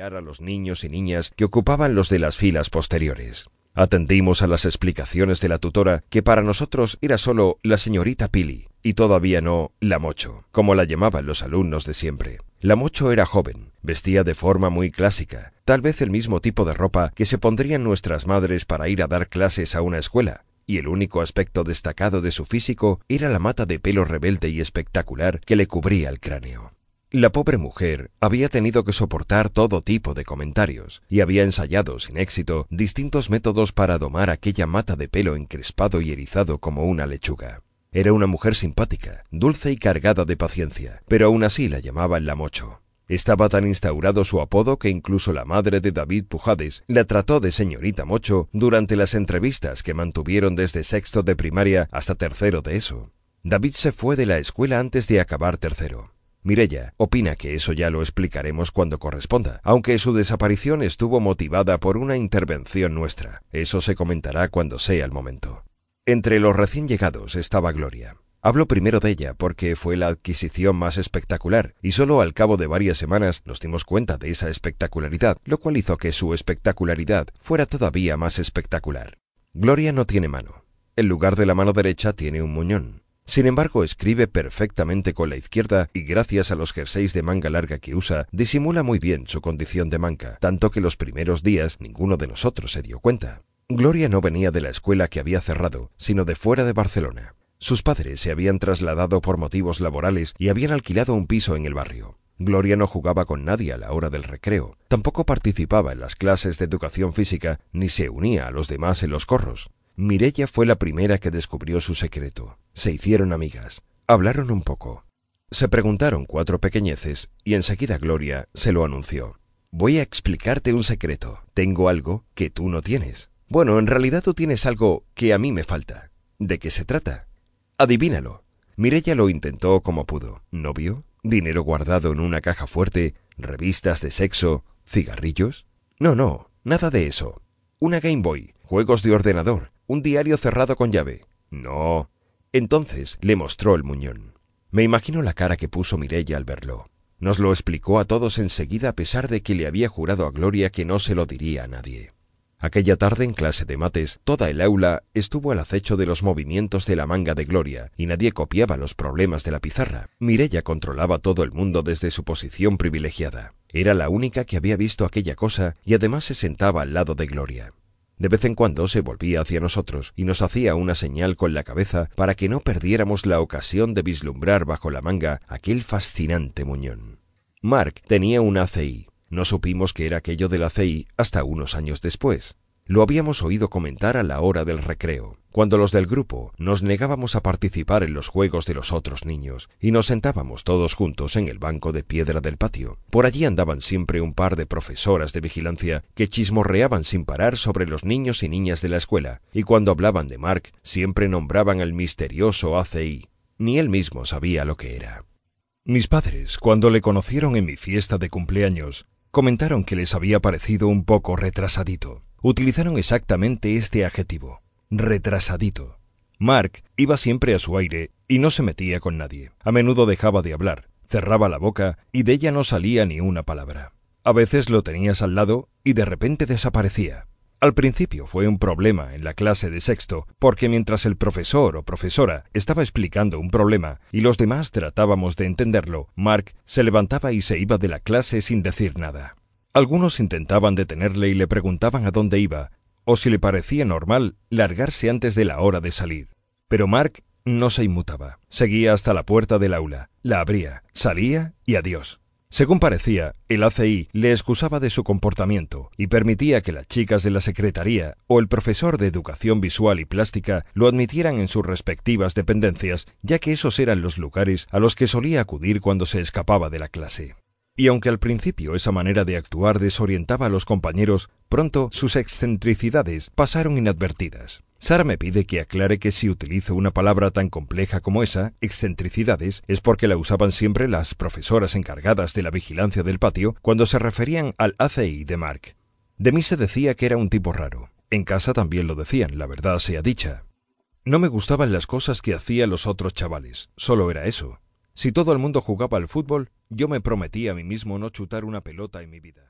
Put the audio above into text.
a los niños y niñas que ocupaban los de las filas posteriores. Atendimos a las explicaciones de la tutora, que para nosotros era solo la señorita Pili, y todavía no la Mocho, como la llamaban los alumnos de siempre. La Mocho era joven, vestía de forma muy clásica, tal vez el mismo tipo de ropa que se pondrían nuestras madres para ir a dar clases a una escuela, y el único aspecto destacado de su físico era la mata de pelo rebelde y espectacular que le cubría el cráneo. La pobre mujer había tenido que soportar todo tipo de comentarios y había ensayado sin éxito distintos métodos para domar aquella mata de pelo encrespado y erizado como una lechuga. Era una mujer simpática, dulce y cargada de paciencia, pero aún así la llamaban la mocho. Estaba tan instaurado su apodo que incluso la madre de David Pujades la trató de señorita Mocho durante las entrevistas que mantuvieron desde sexto de primaria hasta tercero de eso. David se fue de la escuela antes de acabar tercero. Mirella opina que eso ya lo explicaremos cuando corresponda, aunque su desaparición estuvo motivada por una intervención nuestra. Eso se comentará cuando sea el momento. Entre los recién llegados estaba Gloria. Hablo primero de ella porque fue la adquisición más espectacular, y solo al cabo de varias semanas nos dimos cuenta de esa espectacularidad, lo cual hizo que su espectacularidad fuera todavía más espectacular. Gloria no tiene mano. En lugar de la mano derecha tiene un muñón. Sin embargo, escribe perfectamente con la izquierda y gracias a los jerseys de manga larga que usa, disimula muy bien su condición de manca, tanto que los primeros días ninguno de nosotros se dio cuenta. Gloria no venía de la escuela que había cerrado, sino de fuera de Barcelona. Sus padres se habían trasladado por motivos laborales y habían alquilado un piso en el barrio. Gloria no jugaba con nadie a la hora del recreo, tampoco participaba en las clases de educación física, ni se unía a los demás en los corros. Mirella fue la primera que descubrió su secreto. Se hicieron amigas. Hablaron un poco. Se preguntaron cuatro pequeñeces y enseguida Gloria se lo anunció. Voy a explicarte un secreto. Tengo algo que tú no tienes. Bueno, en realidad tú tienes algo que a mí me falta. ¿De qué se trata? Adivínalo. Mirella lo intentó como pudo. ¿Novio? ¿Dinero guardado en una caja fuerte? ¿Revistas de sexo? ¿Cigarrillos? No, no, nada de eso. Una Game Boy, juegos de ordenador, un diario cerrado con llave. No. Entonces le mostró el muñón. Me imagino la cara que puso Mirella al verlo. Nos lo explicó a todos enseguida a pesar de que le había jurado a Gloria que no se lo diría a nadie. Aquella tarde en clase de mates, toda el aula estuvo al acecho de los movimientos de la manga de Gloria y nadie copiaba los problemas de la pizarra. Mirella controlaba todo el mundo desde su posición privilegiada. Era la única que había visto aquella cosa y además se sentaba al lado de Gloria. De vez en cuando se volvía hacia nosotros y nos hacía una señal con la cabeza para que no perdiéramos la ocasión de vislumbrar bajo la manga aquel fascinante muñón. Mark tenía un ACI. No supimos que era aquello del ACI hasta unos años después. Lo habíamos oído comentar a la hora del recreo, cuando los del grupo nos negábamos a participar en los juegos de los otros niños y nos sentábamos todos juntos en el banco de piedra del patio. Por allí andaban siempre un par de profesoras de vigilancia que chismorreaban sin parar sobre los niños y niñas de la escuela, y cuando hablaban de Mark siempre nombraban al misterioso ACI. Ni él mismo sabía lo que era. Mis padres, cuando le conocieron en mi fiesta de cumpleaños, comentaron que les había parecido un poco retrasadito utilizaron exactamente este adjetivo, retrasadito. Mark iba siempre a su aire y no se metía con nadie. A menudo dejaba de hablar, cerraba la boca y de ella no salía ni una palabra. A veces lo tenías al lado y de repente desaparecía. Al principio fue un problema en la clase de sexto, porque mientras el profesor o profesora estaba explicando un problema y los demás tratábamos de entenderlo, Mark se levantaba y se iba de la clase sin decir nada. Algunos intentaban detenerle y le preguntaban a dónde iba, o si le parecía normal largarse antes de la hora de salir. Pero Mark no se inmutaba. Seguía hasta la puerta del aula, la abría, salía y adiós. Según parecía, el ACI le excusaba de su comportamiento y permitía que las chicas de la secretaría o el profesor de educación visual y plástica lo admitieran en sus respectivas dependencias, ya que esos eran los lugares a los que solía acudir cuando se escapaba de la clase. Y aunque al principio esa manera de actuar desorientaba a los compañeros, pronto sus excentricidades pasaron inadvertidas. Sara me pide que aclare que si utilizo una palabra tan compleja como esa, excentricidades, es porque la usaban siempre las profesoras encargadas de la vigilancia del patio cuando se referían al ACI de Mark. De mí se decía que era un tipo raro. En casa también lo decían, la verdad sea dicha. No me gustaban las cosas que hacían los otros chavales, solo era eso. Si todo el mundo jugaba al fútbol, yo me prometí a mí mismo no chutar una pelota en mi vida.